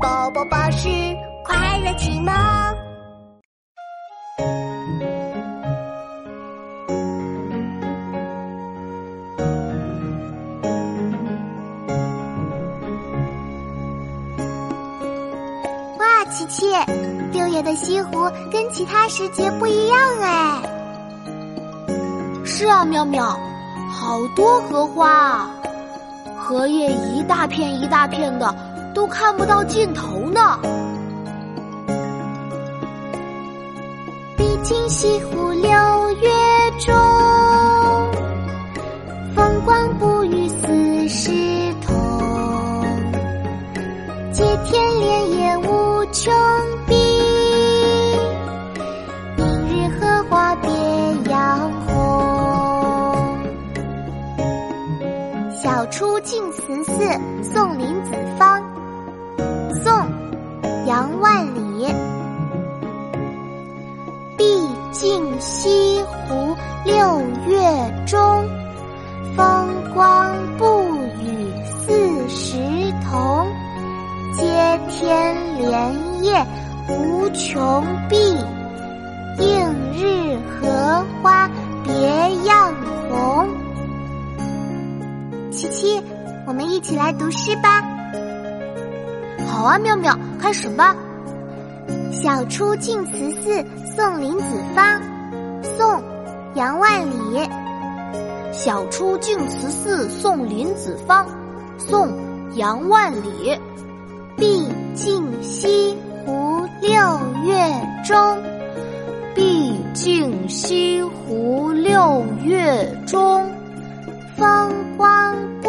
宝宝巴士快乐启蒙。哇，琪琪，六月的西湖跟其他时节不一样哎。是啊，妙妙，好多荷花啊，荷叶一大片一大片的，都看不到尽头呢。毕竟西湖六月中，风光不与四时同。接天莲叶无穷碧，明日荷花别样红。晓出净慈寺送林子方，杨万里。毕竟西湖六月中，风光不与四时同。接天莲叶无穷碧，映日荷花别样红。琪琪，我们一起来读诗吧。好啊，妙妙，开始吧。晓出净慈寺送林子方，宋·杨万里。晓出净慈寺送林子方，宋·杨万里。毕竟西湖六月中，毕竟西湖六月中，风光不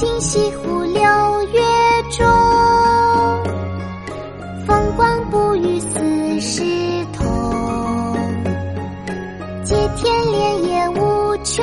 今西湖六月中，风光不与四时同。接天莲叶无穷。